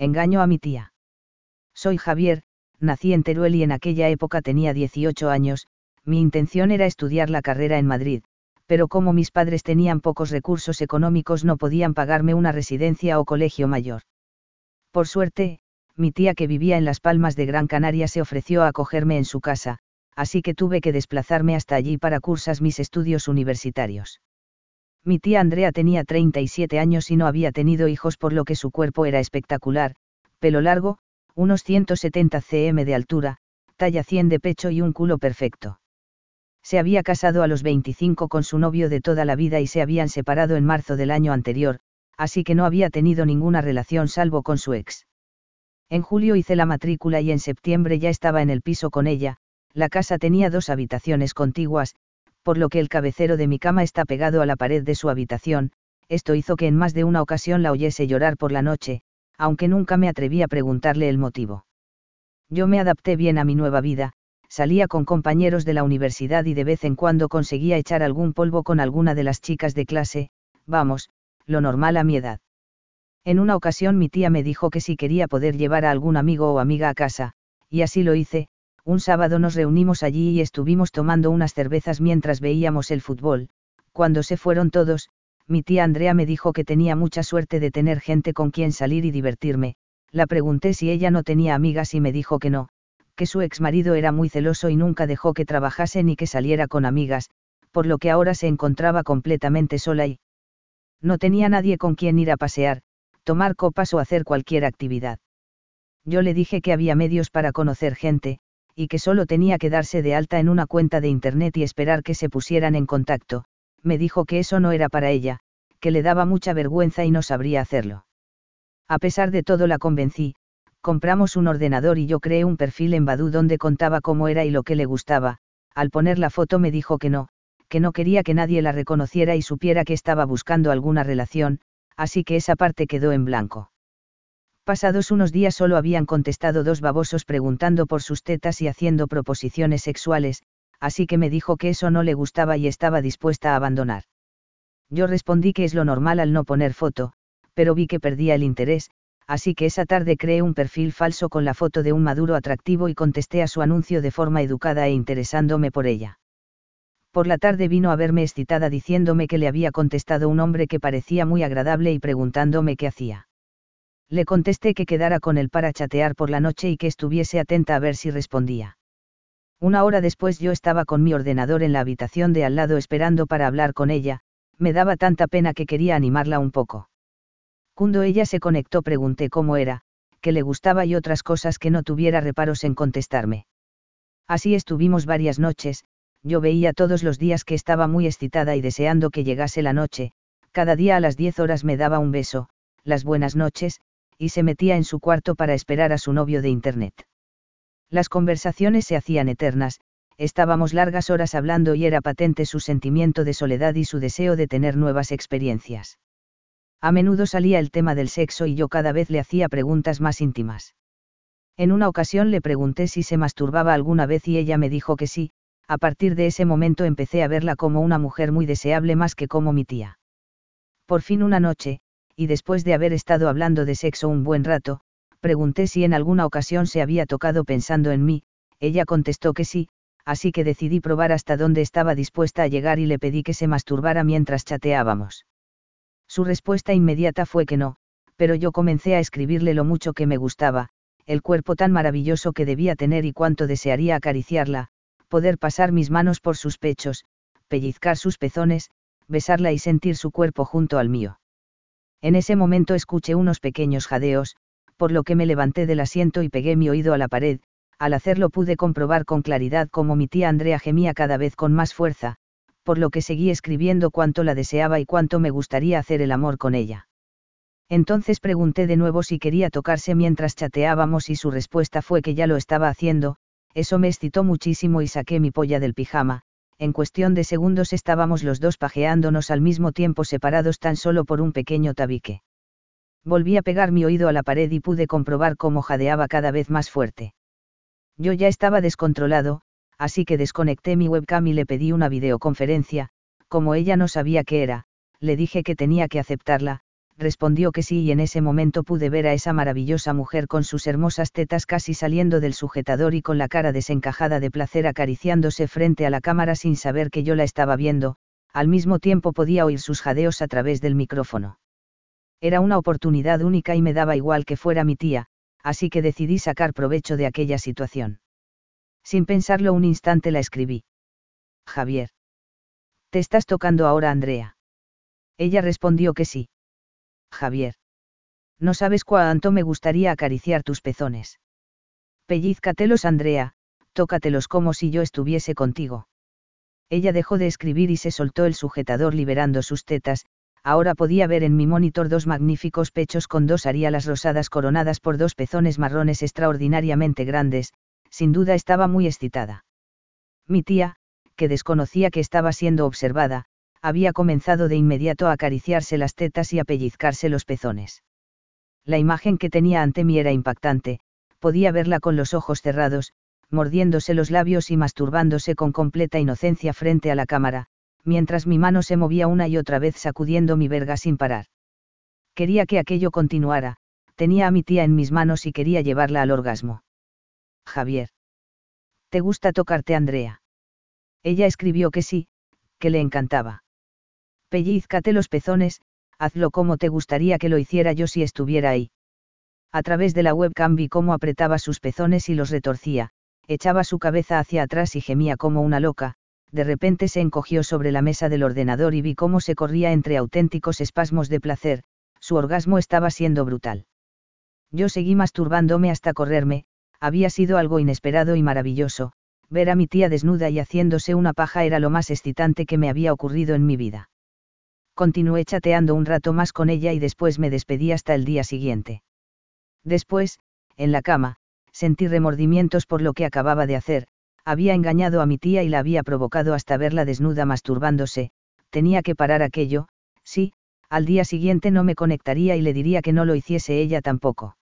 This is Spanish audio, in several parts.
Engaño a mi tía. Soy Javier, nací en Teruel y en aquella época tenía 18 años, mi intención era estudiar la carrera en Madrid, pero como mis padres tenían pocos recursos económicos no podían pagarme una residencia o colegio mayor. Por suerte, mi tía que vivía en Las Palmas de Gran Canaria se ofreció a acogerme en su casa, así que tuve que desplazarme hasta allí para cursar mis estudios universitarios. Mi tía Andrea tenía 37 años y no había tenido hijos por lo que su cuerpo era espectacular, pelo largo, unos 170 cm de altura, talla 100 de pecho y un culo perfecto. Se había casado a los 25 con su novio de toda la vida y se habían separado en marzo del año anterior, así que no había tenido ninguna relación salvo con su ex. En julio hice la matrícula y en septiembre ya estaba en el piso con ella, la casa tenía dos habitaciones contiguas, por lo que el cabecero de mi cama está pegado a la pared de su habitación, esto hizo que en más de una ocasión la oyese llorar por la noche, aunque nunca me atreví a preguntarle el motivo. Yo me adapté bien a mi nueva vida, salía con compañeros de la universidad y de vez en cuando conseguía echar algún polvo con alguna de las chicas de clase, vamos, lo normal a mi edad. En una ocasión mi tía me dijo que si quería poder llevar a algún amigo o amiga a casa, y así lo hice, un sábado nos reunimos allí y estuvimos tomando unas cervezas mientras veíamos el fútbol, cuando se fueron todos, mi tía Andrea me dijo que tenía mucha suerte de tener gente con quien salir y divertirme, la pregunté si ella no tenía amigas y me dijo que no, que su ex marido era muy celoso y nunca dejó que trabajase ni que saliera con amigas, por lo que ahora se encontraba completamente sola y no tenía nadie con quien ir a pasear, tomar copas o hacer cualquier actividad. Yo le dije que había medios para conocer gente, y que solo tenía que darse de alta en una cuenta de internet y esperar que se pusieran en contacto, me dijo que eso no era para ella, que le daba mucha vergüenza y no sabría hacerlo. A pesar de todo la convencí, compramos un ordenador y yo creé un perfil en Badu donde contaba cómo era y lo que le gustaba, al poner la foto me dijo que no, que no quería que nadie la reconociera y supiera que estaba buscando alguna relación, así que esa parte quedó en blanco. Pasados unos días solo habían contestado dos babosos preguntando por sus tetas y haciendo proposiciones sexuales, así que me dijo que eso no le gustaba y estaba dispuesta a abandonar. Yo respondí que es lo normal al no poner foto, pero vi que perdía el interés, así que esa tarde creé un perfil falso con la foto de un maduro atractivo y contesté a su anuncio de forma educada e interesándome por ella. Por la tarde vino a verme excitada diciéndome que le había contestado un hombre que parecía muy agradable y preguntándome qué hacía. Le contesté que quedara con él para chatear por la noche y que estuviese atenta a ver si respondía. Una hora después yo estaba con mi ordenador en la habitación de al lado esperando para hablar con ella, me daba tanta pena que quería animarla un poco. Cuando ella se conectó pregunté cómo era, qué le gustaba y otras cosas que no tuviera reparos en contestarme. Así estuvimos varias noches, yo veía todos los días que estaba muy excitada y deseando que llegase la noche, cada día a las 10 horas me daba un beso, las buenas noches, y se metía en su cuarto para esperar a su novio de Internet. Las conversaciones se hacían eternas, estábamos largas horas hablando y era patente su sentimiento de soledad y su deseo de tener nuevas experiencias. A menudo salía el tema del sexo y yo cada vez le hacía preguntas más íntimas. En una ocasión le pregunté si se masturbaba alguna vez y ella me dijo que sí, a partir de ese momento empecé a verla como una mujer muy deseable más que como mi tía. Por fin una noche, y después de haber estado hablando de sexo un buen rato, pregunté si en alguna ocasión se había tocado pensando en mí, ella contestó que sí, así que decidí probar hasta dónde estaba dispuesta a llegar y le pedí que se masturbara mientras chateábamos. Su respuesta inmediata fue que no, pero yo comencé a escribirle lo mucho que me gustaba, el cuerpo tan maravilloso que debía tener y cuánto desearía acariciarla, poder pasar mis manos por sus pechos, pellizcar sus pezones, besarla y sentir su cuerpo junto al mío. En ese momento escuché unos pequeños jadeos, por lo que me levanté del asiento y pegué mi oído a la pared, al hacerlo pude comprobar con claridad cómo mi tía Andrea gemía cada vez con más fuerza, por lo que seguí escribiendo cuánto la deseaba y cuánto me gustaría hacer el amor con ella. Entonces pregunté de nuevo si quería tocarse mientras chateábamos y su respuesta fue que ya lo estaba haciendo, eso me excitó muchísimo y saqué mi polla del pijama, en cuestión de segundos estábamos los dos pajeándonos al mismo tiempo separados tan solo por un pequeño tabique. Volví a pegar mi oído a la pared y pude comprobar cómo jadeaba cada vez más fuerte. Yo ya estaba descontrolado, así que desconecté mi webcam y le pedí una videoconferencia, como ella no sabía qué era, le dije que tenía que aceptarla, respondió que sí y en ese momento pude ver a esa maravillosa mujer con sus hermosas tetas casi saliendo del sujetador y con la cara desencajada de placer acariciándose frente a la cámara sin saber que yo la estaba viendo, al mismo tiempo podía oír sus jadeos a través del micrófono. Era una oportunidad única y me daba igual que fuera mi tía, así que decidí sacar provecho de aquella situación. Sin pensarlo un instante la escribí. Javier. ¿Te estás tocando ahora, Andrea? Ella respondió que sí. Javier. No sabes cuánto me gustaría acariciar tus pezones. Pellízcatelos, Andrea, tócatelos como si yo estuviese contigo. Ella dejó de escribir y se soltó el sujetador liberando sus tetas, ahora podía ver en mi monitor dos magníficos pechos con dos arialas rosadas coronadas por dos pezones marrones extraordinariamente grandes, sin duda estaba muy excitada. Mi tía, que desconocía que estaba siendo observada, había comenzado de inmediato a acariciarse las tetas y a pellizcarse los pezones. La imagen que tenía ante mí era impactante, podía verla con los ojos cerrados, mordiéndose los labios y masturbándose con completa inocencia frente a la cámara, mientras mi mano se movía una y otra vez sacudiendo mi verga sin parar. Quería que aquello continuara, tenía a mi tía en mis manos y quería llevarla al orgasmo. Javier. ¿Te gusta tocarte, Andrea? Ella escribió que sí, que le encantaba. Pellízcate los pezones, hazlo como te gustaría que lo hiciera yo si estuviera ahí. A través de la webcam vi cómo apretaba sus pezones y los retorcía, echaba su cabeza hacia atrás y gemía como una loca, de repente se encogió sobre la mesa del ordenador y vi cómo se corría entre auténticos espasmos de placer, su orgasmo estaba siendo brutal. Yo seguí masturbándome hasta correrme, había sido algo inesperado y maravilloso, ver a mi tía desnuda y haciéndose una paja era lo más excitante que me había ocurrido en mi vida continué chateando un rato más con ella y después me despedí hasta el día siguiente. Después, en la cama, sentí remordimientos por lo que acababa de hacer, había engañado a mi tía y la había provocado hasta verla desnuda masturbándose, tenía que parar aquello, sí, al día siguiente no me conectaría y le diría que no lo hiciese ella tampoco.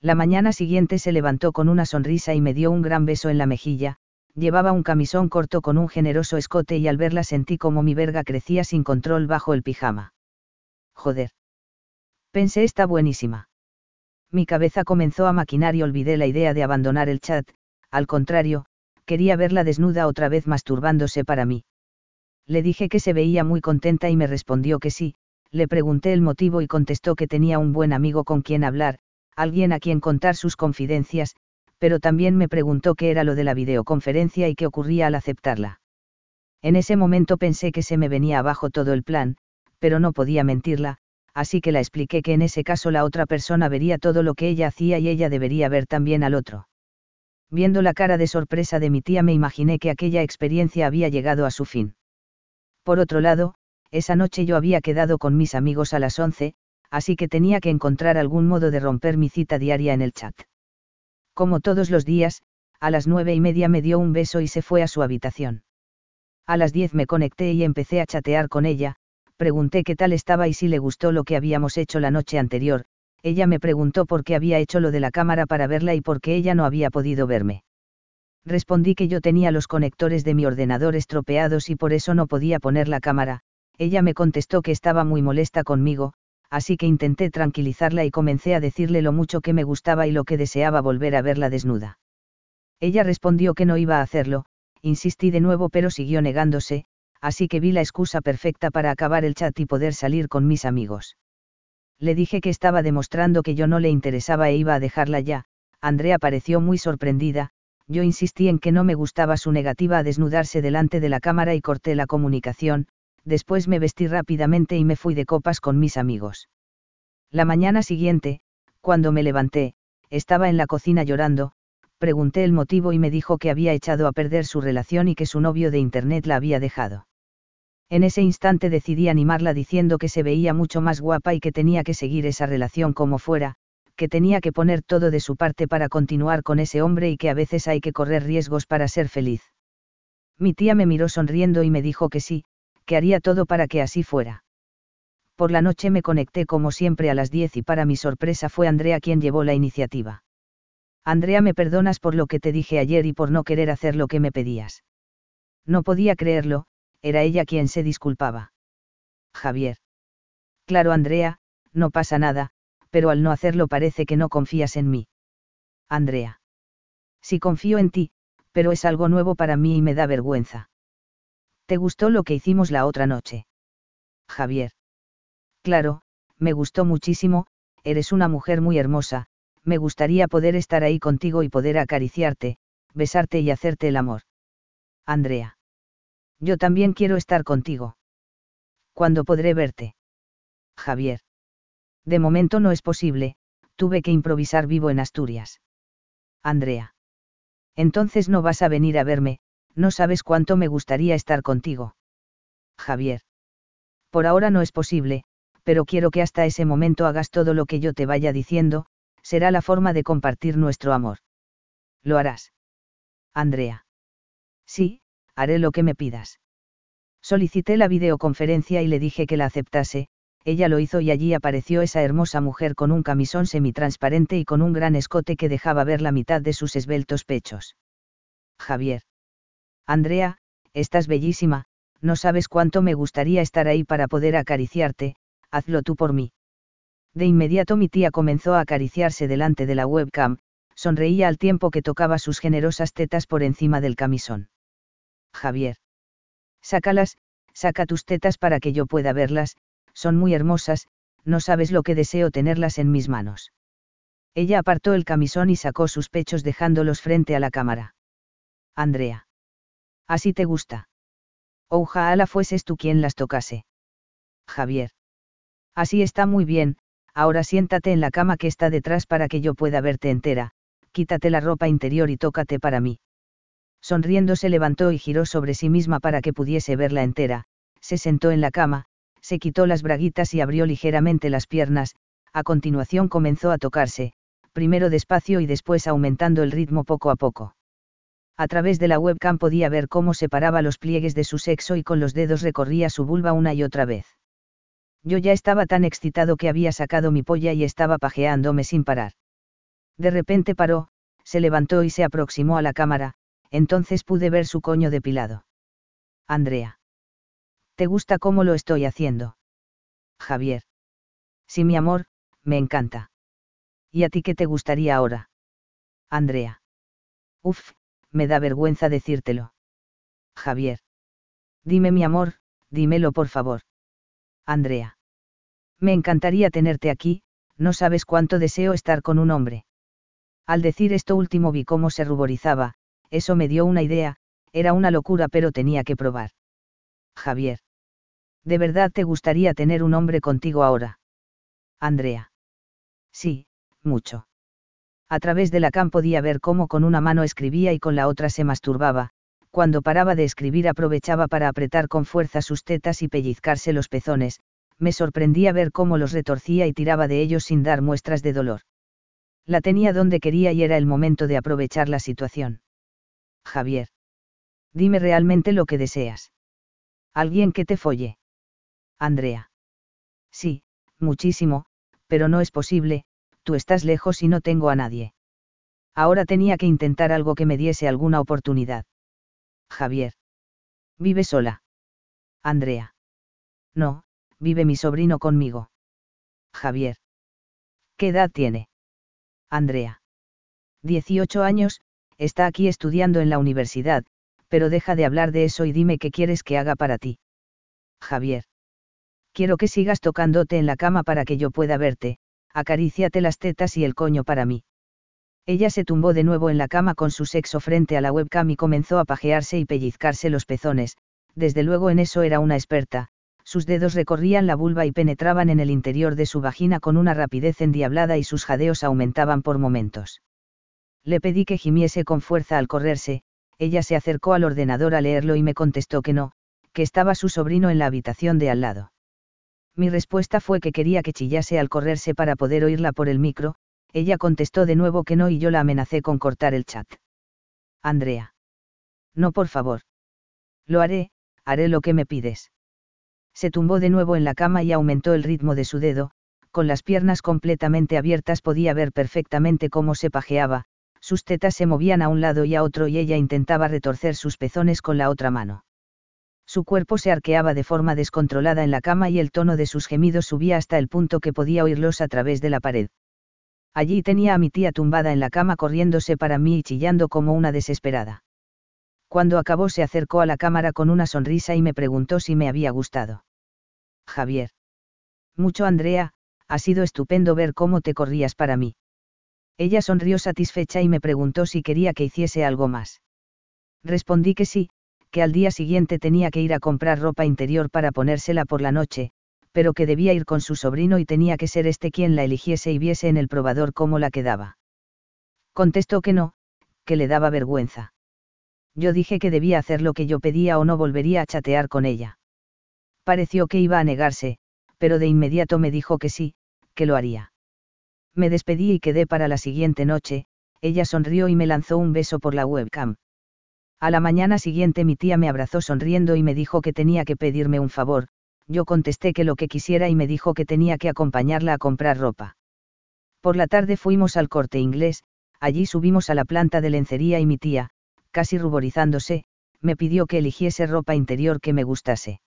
La mañana siguiente se levantó con una sonrisa y me dio un gran beso en la mejilla, llevaba un camisón corto con un generoso escote y al verla sentí como mi verga crecía sin control bajo el pijama. Joder. Pensé está buenísima. Mi cabeza comenzó a maquinar y olvidé la idea de abandonar el chat, al contrario, quería verla desnuda otra vez masturbándose para mí. Le dije que se veía muy contenta y me respondió que sí, le pregunté el motivo y contestó que tenía un buen amigo con quien hablar, alguien a quien contar sus confidencias, pero también me preguntó qué era lo de la videoconferencia y qué ocurría al aceptarla. En ese momento pensé que se me venía abajo todo el plan, pero no podía mentirla, así que la expliqué que en ese caso la otra persona vería todo lo que ella hacía y ella debería ver también al otro. Viendo la cara de sorpresa de mi tía me imaginé que aquella experiencia había llegado a su fin. Por otro lado, esa noche yo había quedado con mis amigos a las once, así que tenía que encontrar algún modo de romper mi cita diaria en el chat. Como todos los días, a las nueve y media me dio un beso y se fue a su habitación. A las diez me conecté y empecé a chatear con ella, Pregunté qué tal estaba y si le gustó lo que habíamos hecho la noche anterior, ella me preguntó por qué había hecho lo de la cámara para verla y por qué ella no había podido verme. Respondí que yo tenía los conectores de mi ordenador estropeados y por eso no podía poner la cámara, ella me contestó que estaba muy molesta conmigo, así que intenté tranquilizarla y comencé a decirle lo mucho que me gustaba y lo que deseaba volver a verla desnuda. Ella respondió que no iba a hacerlo, insistí de nuevo pero siguió negándose, así que vi la excusa perfecta para acabar el chat y poder salir con mis amigos. Le dije que estaba demostrando que yo no le interesaba e iba a dejarla ya, Andrea pareció muy sorprendida, yo insistí en que no me gustaba su negativa a desnudarse delante de la cámara y corté la comunicación, después me vestí rápidamente y me fui de copas con mis amigos. La mañana siguiente, cuando me levanté, estaba en la cocina llorando, pregunté el motivo y me dijo que había echado a perder su relación y que su novio de Internet la había dejado. En ese instante decidí animarla diciendo que se veía mucho más guapa y que tenía que seguir esa relación como fuera, que tenía que poner todo de su parte para continuar con ese hombre y que a veces hay que correr riesgos para ser feliz. Mi tía me miró sonriendo y me dijo que sí, que haría todo para que así fuera. Por la noche me conecté como siempre a las 10 y para mi sorpresa fue Andrea quien llevó la iniciativa. Andrea, me perdonas por lo que te dije ayer y por no querer hacer lo que me pedías. No podía creerlo, era ella quien se disculpaba. Javier. Claro, Andrea, no pasa nada, pero al no hacerlo parece que no confías en mí. Andrea. Sí confío en ti, pero es algo nuevo para mí y me da vergüenza. ¿Te gustó lo que hicimos la otra noche? Javier. Claro, me gustó muchísimo, eres una mujer muy hermosa, me gustaría poder estar ahí contigo y poder acariciarte, besarte y hacerte el amor. Andrea. Yo también quiero estar contigo. ¿Cuándo podré verte? Javier. De momento no es posible, tuve que improvisar vivo en Asturias. Andrea. Entonces no vas a venir a verme, no sabes cuánto me gustaría estar contigo. Javier. Por ahora no es posible, pero quiero que hasta ese momento hagas todo lo que yo te vaya diciendo, será la forma de compartir nuestro amor. Lo harás. Andrea. Sí, haré lo que me pidas. Solicité la videoconferencia y le dije que la aceptase, ella lo hizo y allí apareció esa hermosa mujer con un camisón semitransparente y con un gran escote que dejaba ver la mitad de sus esbeltos pechos. Javier. Andrea, estás bellísima, no sabes cuánto me gustaría estar ahí para poder acariciarte, hazlo tú por mí. De inmediato mi tía comenzó a acariciarse delante de la webcam, sonreía al tiempo que tocaba sus generosas tetas por encima del camisón. Javier. Sácalas, saca tus tetas para que yo pueda verlas, son muy hermosas, no sabes lo que deseo tenerlas en mis manos. Ella apartó el camisón y sacó sus pechos dejándolos frente a la cámara. Andrea. Así te gusta. Ojalá fueses tú quien las tocase. Javier. Así está muy bien, ahora siéntate en la cama que está detrás para que yo pueda verte entera, quítate la ropa interior y tócate para mí. Sonriendo se levantó y giró sobre sí misma para que pudiese verla entera, se sentó en la cama, se quitó las braguitas y abrió ligeramente las piernas, a continuación comenzó a tocarse, primero despacio y después aumentando el ritmo poco a poco. A través de la webcam podía ver cómo separaba los pliegues de su sexo y con los dedos recorría su vulva una y otra vez. Yo ya estaba tan excitado que había sacado mi polla y estaba pajeándome sin parar. De repente paró, se levantó y se aproximó a la cámara, entonces pude ver su coño depilado. Andrea. ¿Te gusta cómo lo estoy haciendo? Javier. Sí, mi amor, me encanta. ¿Y a ti qué te gustaría ahora? Andrea. Uf, me da vergüenza decírtelo. Javier. Dime mi amor, dímelo por favor. Andrea. Me encantaría tenerte aquí, no sabes cuánto deseo estar con un hombre. Al decir esto último vi cómo se ruborizaba, eso me dio una idea, era una locura pero tenía que probar. Javier. ¿De verdad te gustaría tener un hombre contigo ahora? Andrea. Sí, mucho. A través de la cam podía ver cómo con una mano escribía y con la otra se masturbaba, cuando paraba de escribir aprovechaba para apretar con fuerza sus tetas y pellizcarse los pezones, me sorprendía ver cómo los retorcía y tiraba de ellos sin dar muestras de dolor. La tenía donde quería y era el momento de aprovechar la situación. Javier. Dime realmente lo que deseas. Alguien que te folle. Andrea. Sí, muchísimo, pero no es posible, tú estás lejos y no tengo a nadie. Ahora tenía que intentar algo que me diese alguna oportunidad. Javier. ¿Vive sola? Andrea. No, vive mi sobrino conmigo. Javier. ¿Qué edad tiene? Andrea. 18 años, está aquí estudiando en la universidad, pero deja de hablar de eso y dime qué quieres que haga para ti. Javier. Quiero que sigas tocándote en la cama para que yo pueda verte, acaríciate las tetas y el coño para mí. Ella se tumbó de nuevo en la cama con su sexo frente a la webcam y comenzó a pajearse y pellizcarse los pezones, desde luego en eso era una experta, sus dedos recorrían la vulva y penetraban en el interior de su vagina con una rapidez endiablada y sus jadeos aumentaban por momentos. Le pedí que gimiese con fuerza al correrse, ella se acercó al ordenador a leerlo y me contestó que no, que estaba su sobrino en la habitación de al lado. Mi respuesta fue que quería que chillase al correrse para poder oírla por el micro, ella contestó de nuevo que no y yo la amenacé con cortar el chat. Andrea. No, por favor. Lo haré, haré lo que me pides. Se tumbó de nuevo en la cama y aumentó el ritmo de su dedo, con las piernas completamente abiertas podía ver perfectamente cómo se pajeaba, sus tetas se movían a un lado y a otro y ella intentaba retorcer sus pezones con la otra mano. Su cuerpo se arqueaba de forma descontrolada en la cama y el tono de sus gemidos subía hasta el punto que podía oírlos a través de la pared. Allí tenía a mi tía tumbada en la cama corriéndose para mí y chillando como una desesperada. Cuando acabó se acercó a la cámara con una sonrisa y me preguntó si me había gustado. Javier. Mucho Andrea, ha sido estupendo ver cómo te corrías para mí. Ella sonrió satisfecha y me preguntó si quería que hiciese algo más. Respondí que sí, que al día siguiente tenía que ir a comprar ropa interior para ponérsela por la noche, pero que debía ir con su sobrino y tenía que ser este quien la eligiese y viese en el probador cómo la quedaba. Contestó que no, que le daba vergüenza. Yo dije que debía hacer lo que yo pedía o no volvería a chatear con ella. Pareció que iba a negarse, pero de inmediato me dijo que sí, que lo haría. Me despedí y quedé para la siguiente noche, ella sonrió y me lanzó un beso por la webcam. A la mañana siguiente mi tía me abrazó sonriendo y me dijo que tenía que pedirme un favor, yo contesté que lo que quisiera y me dijo que tenía que acompañarla a comprar ropa. Por la tarde fuimos al corte inglés, allí subimos a la planta de lencería y mi tía, casi ruborizándose, me pidió que eligiese ropa interior que me gustase.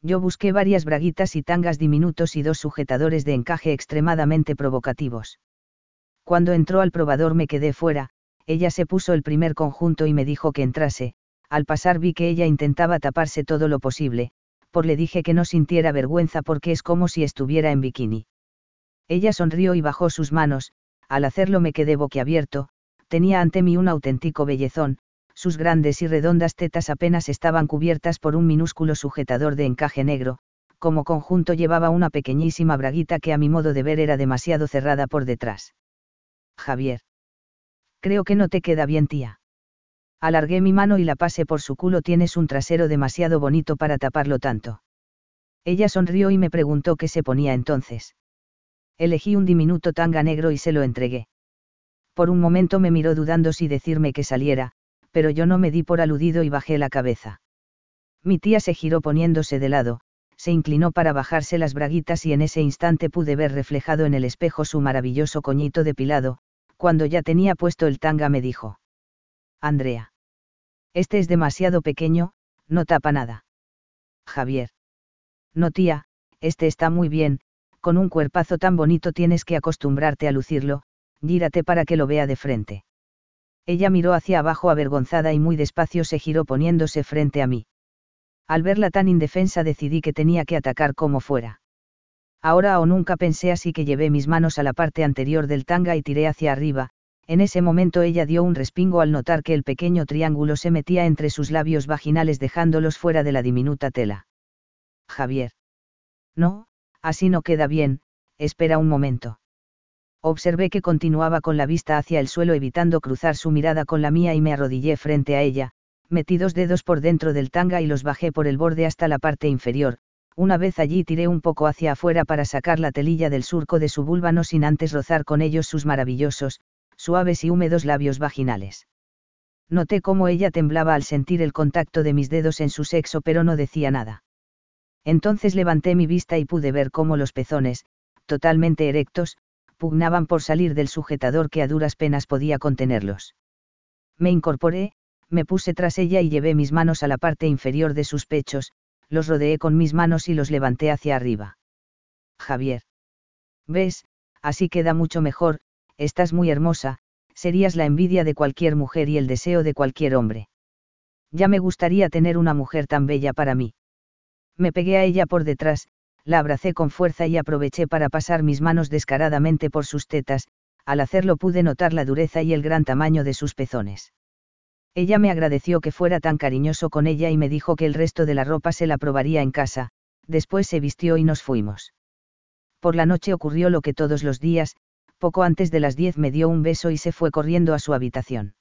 Yo busqué varias braguitas y tangas diminutos y dos sujetadores de encaje extremadamente provocativos. Cuando entró al probador me quedé fuera, ella se puso el primer conjunto y me dijo que entrase, al pasar vi que ella intentaba taparse todo lo posible, por le dije que no sintiera vergüenza porque es como si estuviera en bikini. Ella sonrió y bajó sus manos, al hacerlo me quedé boquiabierto, tenía ante mí un auténtico bellezón, sus grandes y redondas tetas apenas estaban cubiertas por un minúsculo sujetador de encaje negro, como conjunto llevaba una pequeñísima braguita que a mi modo de ver era demasiado cerrada por detrás. Javier. Creo que no te queda bien, tía. Alargué mi mano y la pasé por su culo. Tienes un trasero demasiado bonito para taparlo tanto. Ella sonrió y me preguntó qué se ponía entonces. Elegí un diminuto tanga negro y se lo entregué. Por un momento me miró dudando si decirme que saliera, pero yo no me di por aludido y bajé la cabeza. Mi tía se giró poniéndose de lado, se inclinó para bajarse las braguitas y en ese instante pude ver reflejado en el espejo su maravilloso coñito depilado, cuando ya tenía puesto el tanga me dijo. Andrea. Este es demasiado pequeño, no tapa nada. Javier. No tía, este está muy bien, con un cuerpazo tan bonito tienes que acostumbrarte a lucirlo, gírate para que lo vea de frente. Ella miró hacia abajo avergonzada y muy despacio se giró poniéndose frente a mí. Al verla tan indefensa decidí que tenía que atacar como fuera. Ahora o nunca pensé así que llevé mis manos a la parte anterior del tanga y tiré hacia arriba, en ese momento ella dio un respingo al notar que el pequeño triángulo se metía entre sus labios vaginales dejándolos fuera de la diminuta tela. Javier. No, así no queda bien, espera un momento. Observé que continuaba con la vista hacia el suelo evitando cruzar su mirada con la mía y me arrodillé frente a ella, metí dos dedos por dentro del tanga y los bajé por el borde hasta la parte inferior, una vez allí tiré un poco hacia afuera para sacar la telilla del surco de su vulva no sin antes rozar con ellos sus maravillosos, suaves y húmedos labios vaginales. Noté cómo ella temblaba al sentir el contacto de mis dedos en su sexo pero no decía nada. Entonces levanté mi vista y pude ver cómo los pezones, totalmente erectos, pugnaban por salir del sujetador que a duras penas podía contenerlos. Me incorporé, me puse tras ella y llevé mis manos a la parte inferior de sus pechos, los rodeé con mis manos y los levanté hacia arriba. Javier. ¿Ves? Así queda mucho mejor, estás muy hermosa, serías la envidia de cualquier mujer y el deseo de cualquier hombre. Ya me gustaría tener una mujer tan bella para mí. Me pegué a ella por detrás, la abracé con fuerza y aproveché para pasar mis manos descaradamente por sus tetas, al hacerlo pude notar la dureza y el gran tamaño de sus pezones. Ella me agradeció que fuera tan cariñoso con ella y me dijo que el resto de la ropa se la probaría en casa, después se vistió y nos fuimos. Por la noche ocurrió lo que todos los días, poco antes de las diez me dio un beso y se fue corriendo a su habitación.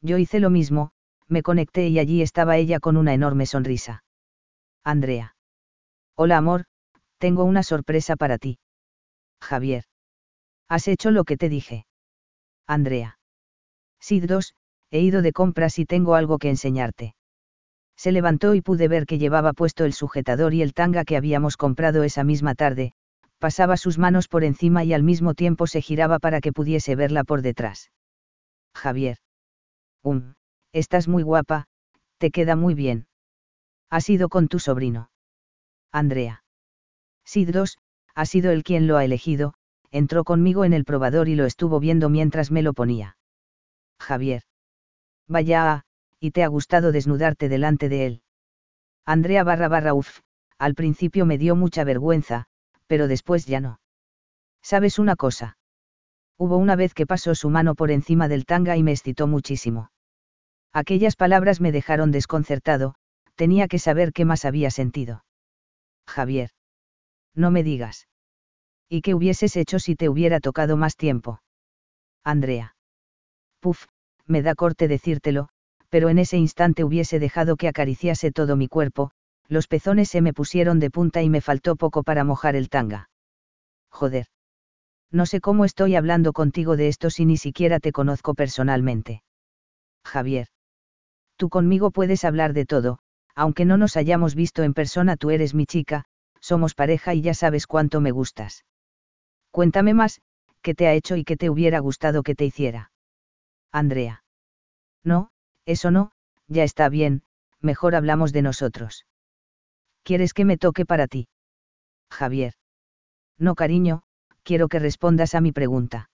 Yo hice lo mismo, me conecté y allí estaba ella con una enorme sonrisa. Andrea. Hola amor, tengo una sorpresa para ti. Javier. Has hecho lo que te dije. Andrea. Sid 2, he ido de compras y tengo algo que enseñarte. Se levantó y pude ver que llevaba puesto el sujetador y el tanga que habíamos comprado esa misma tarde, pasaba sus manos por encima y al mismo tiempo se giraba para que pudiese verla por detrás. Javier. Um, estás muy guapa, te queda muy bien. Has ido con tu sobrino. Andrea. Sid 2, ha sido él quien lo ha elegido, entró conmigo en el probador y lo estuvo viendo mientras me lo ponía. Javier. Vaya, y te ha gustado desnudarte delante de él. Andrea barra barra uff, al principio me dio mucha vergüenza, pero después ya no. ¿Sabes una cosa? Hubo una vez que pasó su mano por encima del tanga y me excitó muchísimo. Aquellas palabras me dejaron desconcertado, tenía que saber qué más había sentido. Javier. No me digas. ¿Y qué hubieses hecho si te hubiera tocado más tiempo? Andrea. Puf, me da corte decírtelo, pero en ese instante hubiese dejado que acariciase todo mi cuerpo, los pezones se me pusieron de punta y me faltó poco para mojar el tanga. Joder. No sé cómo estoy hablando contigo de esto si ni siquiera te conozco personalmente. Javier. Tú conmigo puedes hablar de todo, aunque no nos hayamos visto en persona, tú eres mi chica, somos pareja y ya sabes cuánto me gustas. Cuéntame más, ¿qué te ha hecho y qué te hubiera gustado que te hiciera? Andrea. No, eso no, ya está bien, mejor hablamos de nosotros. ¿Quieres que me toque para ti? Javier. No, cariño, quiero que respondas a mi pregunta.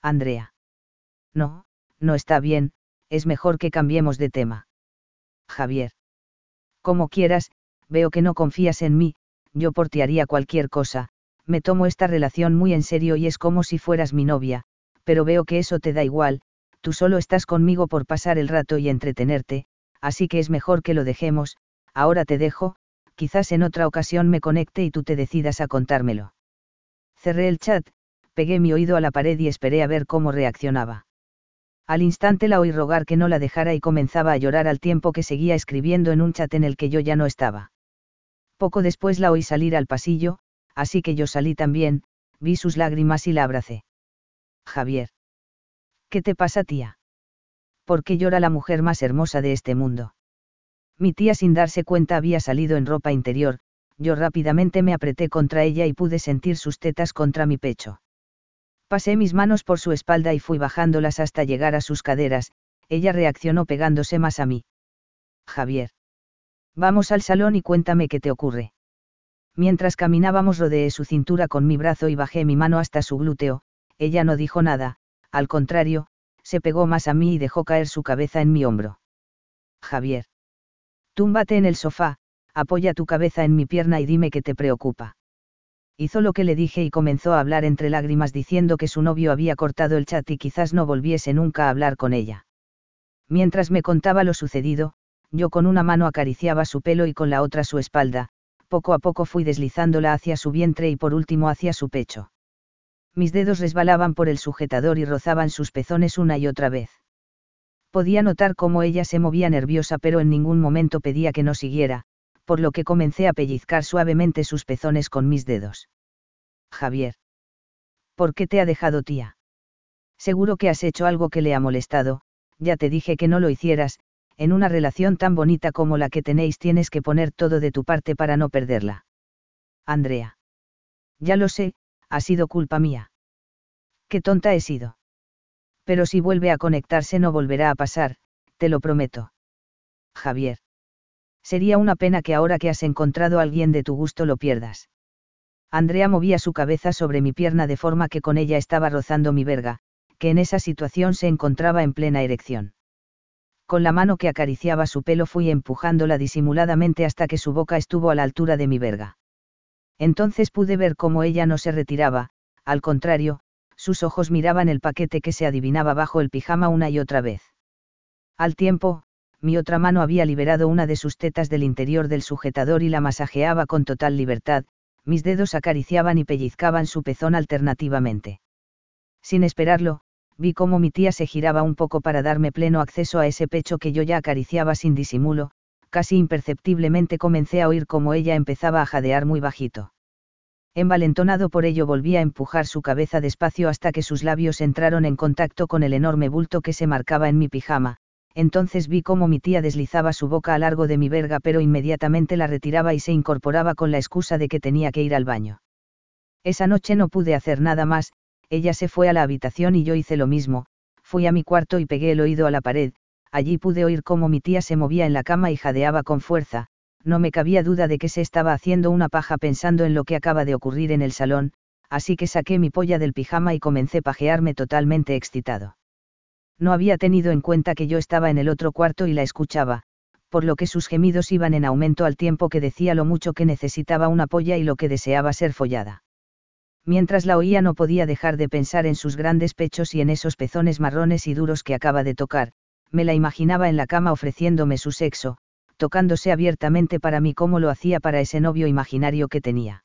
Andrea. No, no está bien, es mejor que cambiemos de tema. Javier. Como quieras, veo que no confías en mí, yo por ti haría cualquier cosa, me tomo esta relación muy en serio y es como si fueras mi novia, pero veo que eso te da igual, tú solo estás conmigo por pasar el rato y entretenerte, así que es mejor que lo dejemos, ahora te dejo, quizás en otra ocasión me conecte y tú te decidas a contármelo. Cerré el chat, pegué mi oído a la pared y esperé a ver cómo reaccionaba. Al instante la oí rogar que no la dejara y comenzaba a llorar al tiempo que seguía escribiendo en un chat en el que yo ya no estaba. Poco después la oí salir al pasillo, así que yo salí también, vi sus lágrimas y la abracé. Javier. ¿Qué te pasa, tía? ¿Por qué llora la mujer más hermosa de este mundo? Mi tía sin darse cuenta había salido en ropa interior, yo rápidamente me apreté contra ella y pude sentir sus tetas contra mi pecho. Pasé mis manos por su espalda y fui bajándolas hasta llegar a sus caderas, ella reaccionó pegándose más a mí. Javier. Vamos al salón y cuéntame qué te ocurre. Mientras caminábamos rodeé su cintura con mi brazo y bajé mi mano hasta su glúteo, ella no dijo nada, al contrario, se pegó más a mí y dejó caer su cabeza en mi hombro. Javier. Túmbate en el sofá, apoya tu cabeza en mi pierna y dime qué te preocupa. Hizo lo que le dije y comenzó a hablar entre lágrimas diciendo que su novio había cortado el chat y quizás no volviese nunca a hablar con ella. Mientras me contaba lo sucedido, yo con una mano acariciaba su pelo y con la otra su espalda, poco a poco fui deslizándola hacia su vientre y por último hacia su pecho mis dedos resbalaban por el sujetador y rozaban sus pezones una y otra vez. Podía notar cómo ella se movía nerviosa pero en ningún momento pedía que no siguiera, por lo que comencé a pellizcar suavemente sus pezones con mis dedos. Javier. ¿Por qué te ha dejado tía? Seguro que has hecho algo que le ha molestado, ya te dije que no lo hicieras, en una relación tan bonita como la que tenéis tienes que poner todo de tu parte para no perderla. Andrea. Ya lo sé, ha sido culpa mía. Qué tonta he sido. Pero si vuelve a conectarse no volverá a pasar, te lo prometo. Javier. Sería una pena que ahora que has encontrado a alguien de tu gusto lo pierdas. Andrea movía su cabeza sobre mi pierna de forma que con ella estaba rozando mi verga, que en esa situación se encontraba en plena erección. Con la mano que acariciaba su pelo fui empujándola disimuladamente hasta que su boca estuvo a la altura de mi verga. Entonces pude ver cómo ella no se retiraba, al contrario, sus ojos miraban el paquete que se adivinaba bajo el pijama una y otra vez. Al tiempo, mi otra mano había liberado una de sus tetas del interior del sujetador y la masajeaba con total libertad, mis dedos acariciaban y pellizcaban su pezón alternativamente. Sin esperarlo, vi cómo mi tía se giraba un poco para darme pleno acceso a ese pecho que yo ya acariciaba sin disimulo, casi imperceptiblemente comencé a oír cómo ella empezaba a jadear muy bajito. Envalentonado por ello volví a empujar su cabeza despacio hasta que sus labios entraron en contacto con el enorme bulto que se marcaba en mi pijama, entonces vi cómo mi tía deslizaba su boca a largo de mi verga pero inmediatamente la retiraba y se incorporaba con la excusa de que tenía que ir al baño. Esa noche no pude hacer nada más, ella se fue a la habitación y yo hice lo mismo, fui a mi cuarto y pegué el oído a la pared, allí pude oír cómo mi tía se movía en la cama y jadeaba con fuerza, no me cabía duda de que se estaba haciendo una paja pensando en lo que acaba de ocurrir en el salón, así que saqué mi polla del pijama y comencé a pajearme totalmente excitado no había tenido en cuenta que yo estaba en el otro cuarto y la escuchaba, por lo que sus gemidos iban en aumento al tiempo que decía lo mucho que necesitaba una polla y lo que deseaba ser follada. Mientras la oía no podía dejar de pensar en sus grandes pechos y en esos pezones marrones y duros que acaba de tocar, me la imaginaba en la cama ofreciéndome su sexo, tocándose abiertamente para mí como lo hacía para ese novio imaginario que tenía.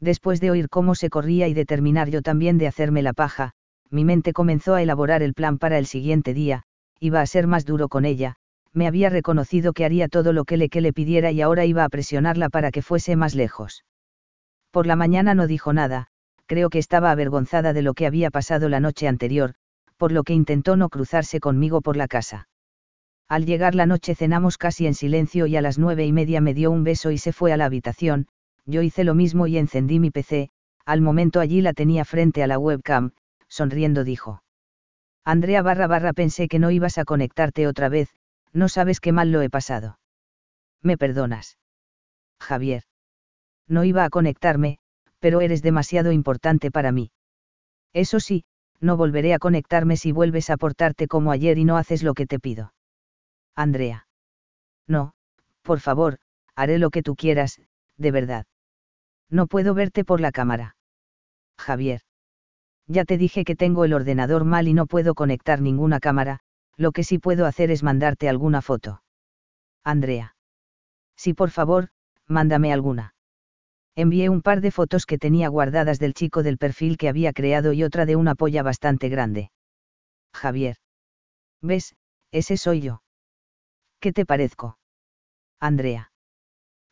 Después de oír cómo se corría y de terminar yo también de hacerme la paja, mi mente comenzó a elaborar el plan para el siguiente día, iba a ser más duro con ella, me había reconocido que haría todo lo que le que le pidiera y ahora iba a presionarla para que fuese más lejos. Por la mañana no dijo nada, creo que estaba avergonzada de lo que había pasado la noche anterior, por lo que intentó no cruzarse conmigo por la casa. Al llegar la noche cenamos casi en silencio y a las nueve y media me dio un beso y se fue a la habitación, yo hice lo mismo y encendí mi PC, al momento allí la tenía frente a la webcam, sonriendo dijo. Andrea barra barra pensé que no ibas a conectarte otra vez, no sabes qué mal lo he pasado. ¿Me perdonas? Javier. No iba a conectarme, pero eres demasiado importante para mí. Eso sí, no volveré a conectarme si vuelves a portarte como ayer y no haces lo que te pido. Andrea. No, por favor, haré lo que tú quieras, de verdad. No puedo verte por la cámara. Javier. Ya te dije que tengo el ordenador mal y no puedo conectar ninguna cámara, lo que sí puedo hacer es mandarte alguna foto. Andrea. Sí, por favor, mándame alguna. Envié un par de fotos que tenía guardadas del chico del perfil que había creado y otra de una polla bastante grande. Javier. ¿Ves? Ese soy yo. ¿Qué te parezco? Andrea.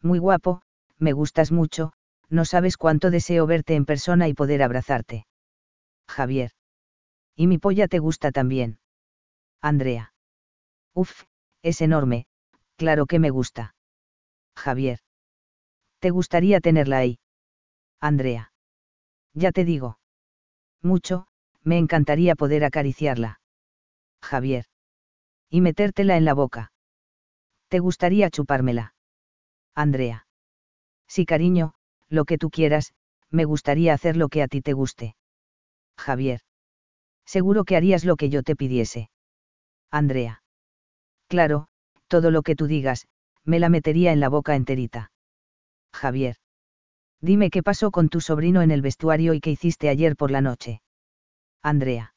Muy guapo, me gustas mucho, no sabes cuánto deseo verte en persona y poder abrazarte. Javier. Y mi polla te gusta también. Andrea. Uf, es enorme, claro que me gusta. Javier. ¿Te gustaría tenerla ahí? Andrea. Ya te digo. Mucho, me encantaría poder acariciarla. Javier. Y metértela en la boca. ¿Te gustaría chupármela? Andrea. Sí, cariño, lo que tú quieras, me gustaría hacer lo que a ti te guste. Javier. Seguro que harías lo que yo te pidiese. Andrea. Claro, todo lo que tú digas, me la metería en la boca enterita. Javier. Dime qué pasó con tu sobrino en el vestuario y qué hiciste ayer por la noche. Andrea.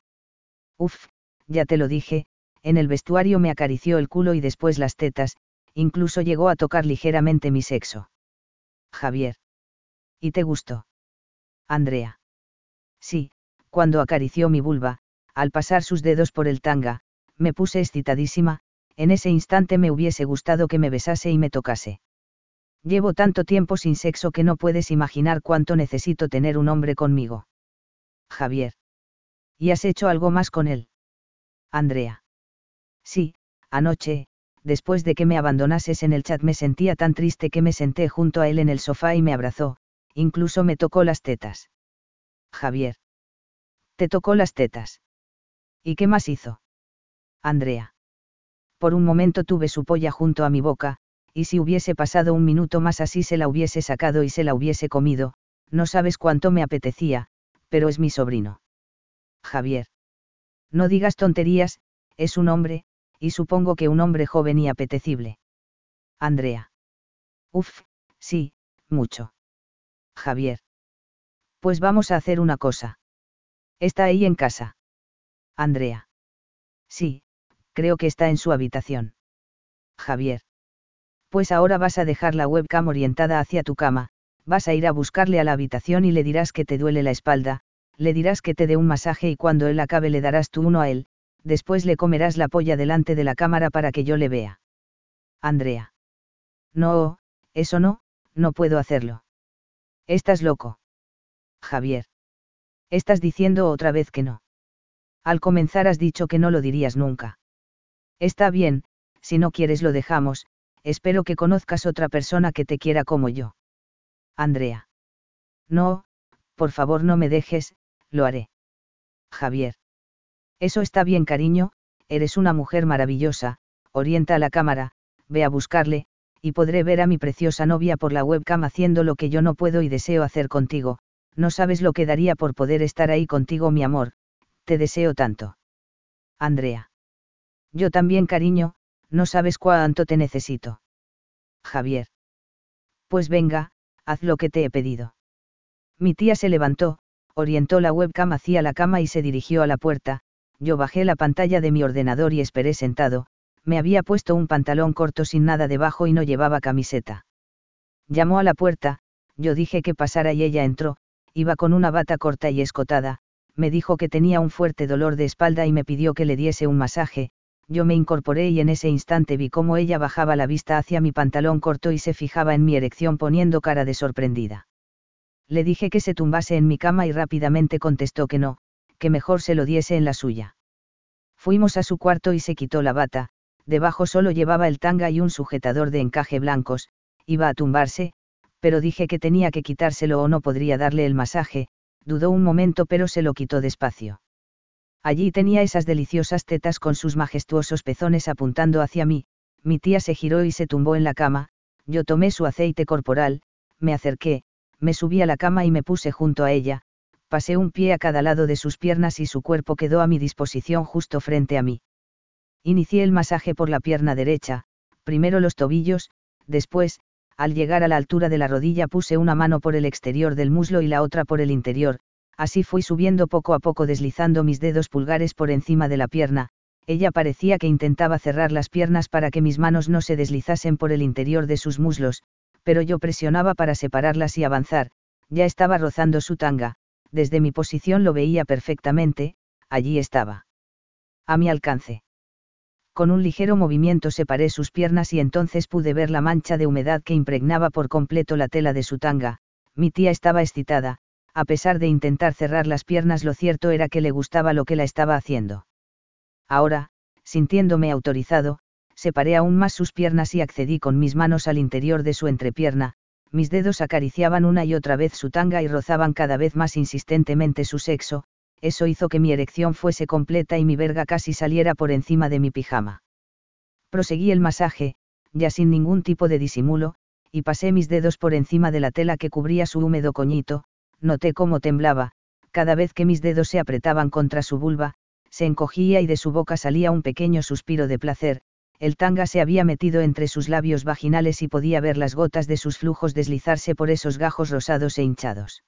Uf, ya te lo dije, en el vestuario me acarició el culo y después las tetas, incluso llegó a tocar ligeramente mi sexo. Javier. ¿Y te gustó? Andrea. Sí, cuando acarició mi vulva, al pasar sus dedos por el tanga, me puse excitadísima, en ese instante me hubiese gustado que me besase y me tocase. Llevo tanto tiempo sin sexo que no puedes imaginar cuánto necesito tener un hombre conmigo. Javier. ¿Y has hecho algo más con él? Andrea. Sí, anoche, después de que me abandonases en el chat me sentía tan triste que me senté junto a él en el sofá y me abrazó, incluso me tocó las tetas. Javier. Te tocó las tetas. ¿Y qué más hizo? Andrea. Por un momento tuve su polla junto a mi boca, y si hubiese pasado un minuto más así se la hubiese sacado y se la hubiese comido, no sabes cuánto me apetecía, pero es mi sobrino. Javier. No digas tonterías, es un hombre, y supongo que un hombre joven y apetecible. Andrea. Uf, sí, mucho. Javier. Pues vamos a hacer una cosa. ¿Está ahí en casa? Andrea. Sí, creo que está en su habitación. Javier. Pues ahora vas a dejar la webcam orientada hacia tu cama, vas a ir a buscarle a la habitación y le dirás que te duele la espalda, le dirás que te dé un masaje y cuando él acabe le darás tú uno a él, después le comerás la polla delante de la cámara para que yo le vea. Andrea. No, eso no, no puedo hacerlo. Estás loco. Javier. Estás diciendo otra vez que no. Al comenzar has dicho que no lo dirías nunca. Está bien, si no quieres lo dejamos, espero que conozcas otra persona que te quiera como yo. Andrea. No, por favor no me dejes, lo haré. Javier. Eso está bien cariño, eres una mujer maravillosa, orienta a la cámara, ve a buscarle, y podré ver a mi preciosa novia por la webcam haciendo lo que yo no puedo y deseo hacer contigo, no sabes lo que daría por poder estar ahí contigo mi amor, te deseo tanto. Andrea. Yo también cariño, no sabes cuánto te necesito. Javier. Pues venga, haz lo que te he pedido. Mi tía se levantó, orientó la webcam hacia la cama y se dirigió a la puerta, yo bajé la pantalla de mi ordenador y esperé sentado, me había puesto un pantalón corto sin nada debajo y no llevaba camiseta. Llamó a la puerta, yo dije que pasara y ella entró, iba con una bata corta y escotada, me dijo que tenía un fuerte dolor de espalda y me pidió que le diese un masaje, yo me incorporé y en ese instante vi cómo ella bajaba la vista hacia mi pantalón corto y se fijaba en mi erección poniendo cara de sorprendida. Le dije que se tumbase en mi cama y rápidamente contestó que no, que mejor se lo diese en la suya. Fuimos a su cuarto y se quitó la bata, debajo solo llevaba el tanga y un sujetador de encaje blancos, iba a tumbarse, pero dije que tenía que quitárselo o no podría darle el masaje, dudó un momento pero se lo quitó despacio. Allí tenía esas deliciosas tetas con sus majestuosos pezones apuntando hacia mí, mi tía se giró y se tumbó en la cama, yo tomé su aceite corporal, me acerqué, me subí a la cama y me puse junto a ella, pasé un pie a cada lado de sus piernas y su cuerpo quedó a mi disposición justo frente a mí. Inicié el masaje por la pierna derecha, primero los tobillos, después, al llegar a la altura de la rodilla puse una mano por el exterior del muslo y la otra por el interior, así fui subiendo poco a poco deslizando mis dedos pulgares por encima de la pierna, ella parecía que intentaba cerrar las piernas para que mis manos no se deslizasen por el interior de sus muslos, pero yo presionaba para separarlas y avanzar, ya estaba rozando su tanga, desde mi posición lo veía perfectamente, allí estaba. A mi alcance. Con un ligero movimiento separé sus piernas y entonces pude ver la mancha de humedad que impregnaba por completo la tela de su tanga. Mi tía estaba excitada, a pesar de intentar cerrar las piernas lo cierto era que le gustaba lo que la estaba haciendo. Ahora, sintiéndome autorizado, separé aún más sus piernas y accedí con mis manos al interior de su entrepierna, mis dedos acariciaban una y otra vez su tanga y rozaban cada vez más insistentemente su sexo, eso hizo que mi erección fuese completa y mi verga casi saliera por encima de mi pijama. Proseguí el masaje, ya sin ningún tipo de disimulo, y pasé mis dedos por encima de la tela que cubría su húmedo coñito, noté cómo temblaba, cada vez que mis dedos se apretaban contra su vulva, se encogía y de su boca salía un pequeño suspiro de placer, el tanga se había metido entre sus labios vaginales y podía ver las gotas de sus flujos deslizarse por esos gajos rosados e hinchados.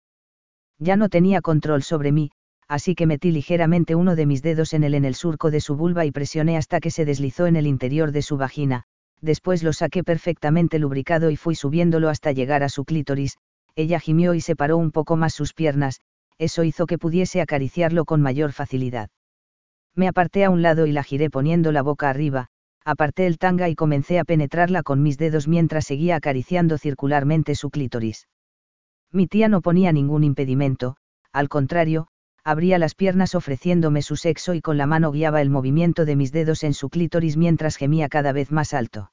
Ya no tenía control sobre mí, así que metí ligeramente uno de mis dedos en él en el surco de su vulva y presioné hasta que se deslizó en el interior de su vagina, después lo saqué perfectamente lubricado y fui subiéndolo hasta llegar a su clítoris, ella gimió y separó un poco más sus piernas, eso hizo que pudiese acariciarlo con mayor facilidad. Me aparté a un lado y la giré poniendo la boca arriba, aparté el tanga y comencé a penetrarla con mis dedos mientras seguía acariciando circularmente su clítoris. Mi tía no ponía ningún impedimento, al contrario, abría las piernas ofreciéndome su sexo y con la mano guiaba el movimiento de mis dedos en su clítoris mientras gemía cada vez más alto.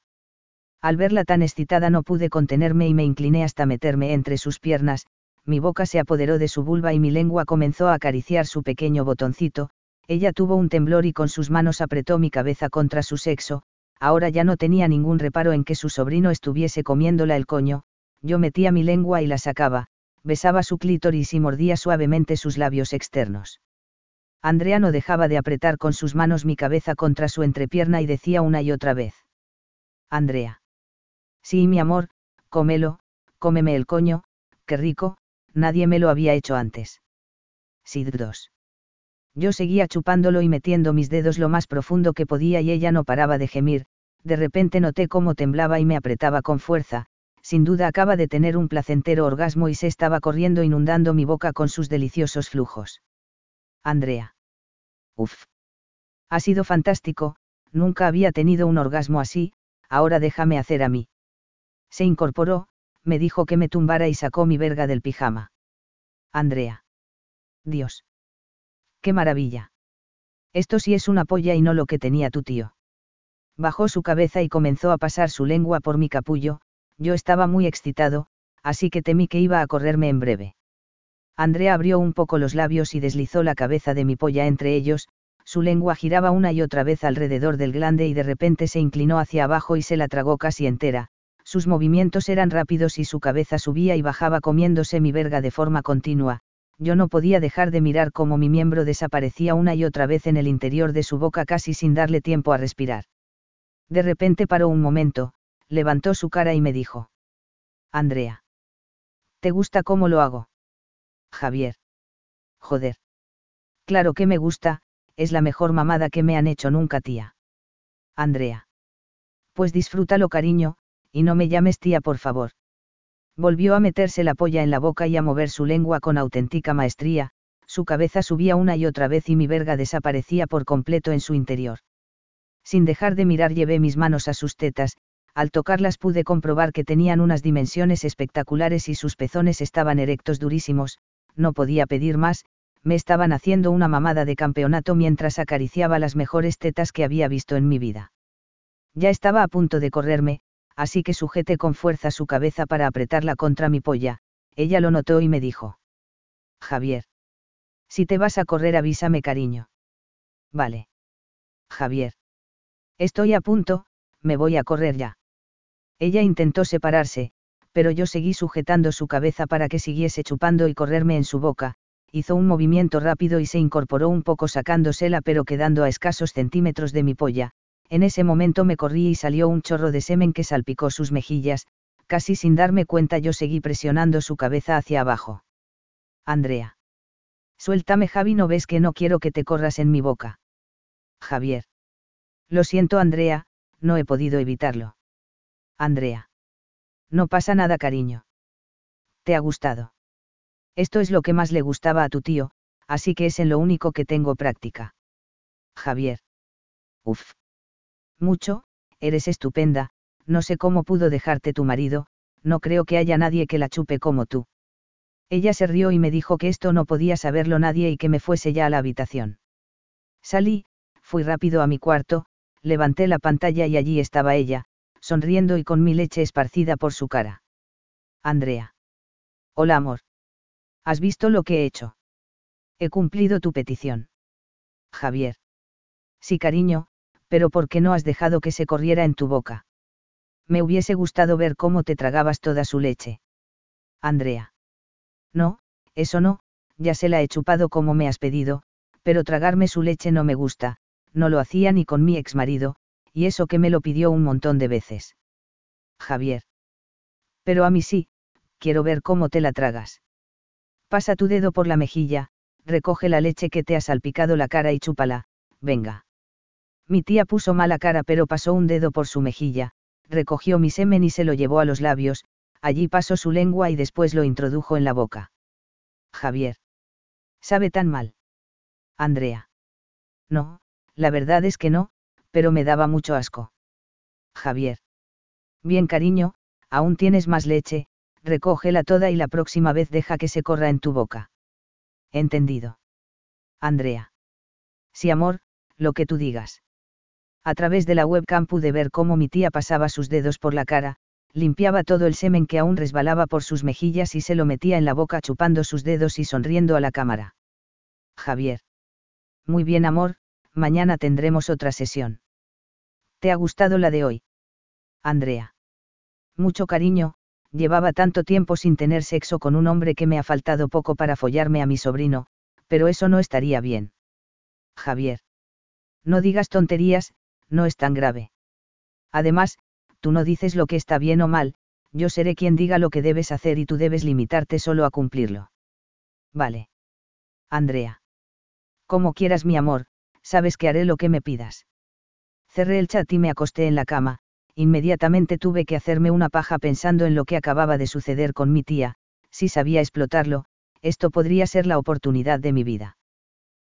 Al verla tan excitada no pude contenerme y me incliné hasta meterme entre sus piernas, mi boca se apoderó de su vulva y mi lengua comenzó a acariciar su pequeño botoncito, ella tuvo un temblor y con sus manos apretó mi cabeza contra su sexo, ahora ya no tenía ningún reparo en que su sobrino estuviese comiéndola el coño, yo metía mi lengua y la sacaba, besaba su clítoris y mordía suavemente sus labios externos. Andrea no dejaba de apretar con sus manos mi cabeza contra su entrepierna y decía una y otra vez. Andrea. Sí, mi amor, cómelo, cómeme el coño, qué rico, nadie me lo había hecho antes. Sid 2. Yo seguía chupándolo y metiendo mis dedos lo más profundo que podía y ella no paraba de gemir, de repente noté cómo temblaba y me apretaba con fuerza, sin duda acaba de tener un placentero orgasmo y se estaba corriendo inundando mi boca con sus deliciosos flujos. Andrea. Uf. Ha sido fantástico, nunca había tenido un orgasmo así, ahora déjame hacer a mí. Se incorporó, me dijo que me tumbara y sacó mi verga del pijama. Andrea. Dios. ¡Qué maravilla! Esto sí es una polla y no lo que tenía tu tío. Bajó su cabeza y comenzó a pasar su lengua por mi capullo, yo estaba muy excitado, así que temí que iba a correrme en breve. Andrea abrió un poco los labios y deslizó la cabeza de mi polla entre ellos, su lengua giraba una y otra vez alrededor del glande y de repente se inclinó hacia abajo y se la tragó casi entera, sus movimientos eran rápidos y su cabeza subía y bajaba comiéndose mi verga de forma continua, yo no podía dejar de mirar cómo mi miembro desaparecía una y otra vez en el interior de su boca casi sin darle tiempo a respirar. De repente paró un momento, levantó su cara y me dijo. Andrea. ¿Te gusta cómo lo hago? Javier. Joder. Claro que me gusta, es la mejor mamada que me han hecho nunca, tía. Andrea. Pues disfrútalo, cariño, y no me llames tía, por favor. Volvió a meterse la polla en la boca y a mover su lengua con auténtica maestría, su cabeza subía una y otra vez y mi verga desaparecía por completo en su interior. Sin dejar de mirar llevé mis manos a sus tetas, al tocarlas pude comprobar que tenían unas dimensiones espectaculares y sus pezones estaban erectos durísimos, no podía pedir más, me estaban haciendo una mamada de campeonato mientras acariciaba las mejores tetas que había visto en mi vida. Ya estaba a punto de correrme, así que sujeté con fuerza su cabeza para apretarla contra mi polla, ella lo notó y me dijo. Javier. Si te vas a correr avísame cariño. Vale. Javier. Estoy a punto, me voy a correr ya. Ella intentó separarse, pero yo seguí sujetando su cabeza para que siguiese chupando y correrme en su boca, hizo un movimiento rápido y se incorporó un poco sacándosela pero quedando a escasos centímetros de mi polla, en ese momento me corrí y salió un chorro de semen que salpicó sus mejillas, casi sin darme cuenta yo seguí presionando su cabeza hacia abajo. Andrea. Suéltame Javi, no ves que no quiero que te corras en mi boca. Javier. Lo siento Andrea, no he podido evitarlo. Andrea. No pasa nada cariño. ¿Te ha gustado? Esto es lo que más le gustaba a tu tío, así que es en lo único que tengo práctica. Javier. Uf mucho, eres estupenda, no sé cómo pudo dejarte tu marido, no creo que haya nadie que la chupe como tú. Ella se rió y me dijo que esto no podía saberlo nadie y que me fuese ya a la habitación. Salí, fui rápido a mi cuarto, levanté la pantalla y allí estaba ella, sonriendo y con mi leche esparcida por su cara. Andrea. Hola amor. ¿Has visto lo que he hecho? He cumplido tu petición. Javier. Sí, cariño, pero ¿por qué no has dejado que se corriera en tu boca? Me hubiese gustado ver cómo te tragabas toda su leche. Andrea. No, eso no, ya se la he chupado como me has pedido, pero tragarme su leche no me gusta, no lo hacía ni con mi ex marido, y eso que me lo pidió un montón de veces. Javier. Pero a mí sí, quiero ver cómo te la tragas. Pasa tu dedo por la mejilla, recoge la leche que te ha salpicado la cara y chúpala, venga. Mi tía puso mala cara pero pasó un dedo por su mejilla, recogió mi semen y se lo llevó a los labios, allí pasó su lengua y después lo introdujo en la boca. Javier. ¿Sabe tan mal? Andrea. No, la verdad es que no, pero me daba mucho asco. Javier. Bien cariño, aún tienes más leche, recógela toda y la próxima vez deja que se corra en tu boca. Entendido. Andrea. Sí, amor, lo que tú digas. A través de la webcam pude ver cómo mi tía pasaba sus dedos por la cara, limpiaba todo el semen que aún resbalaba por sus mejillas y se lo metía en la boca chupando sus dedos y sonriendo a la cámara. Javier. Muy bien, amor, mañana tendremos otra sesión. ¿Te ha gustado la de hoy? Andrea. Mucho cariño, llevaba tanto tiempo sin tener sexo con un hombre que me ha faltado poco para follarme a mi sobrino, pero eso no estaría bien. Javier. No digas tonterías, no es tan grave. Además, tú no dices lo que está bien o mal, yo seré quien diga lo que debes hacer y tú debes limitarte solo a cumplirlo. Vale. Andrea. Como quieras mi amor, sabes que haré lo que me pidas. Cerré el chat y me acosté en la cama, inmediatamente tuve que hacerme una paja pensando en lo que acababa de suceder con mi tía, si sabía explotarlo, esto podría ser la oportunidad de mi vida.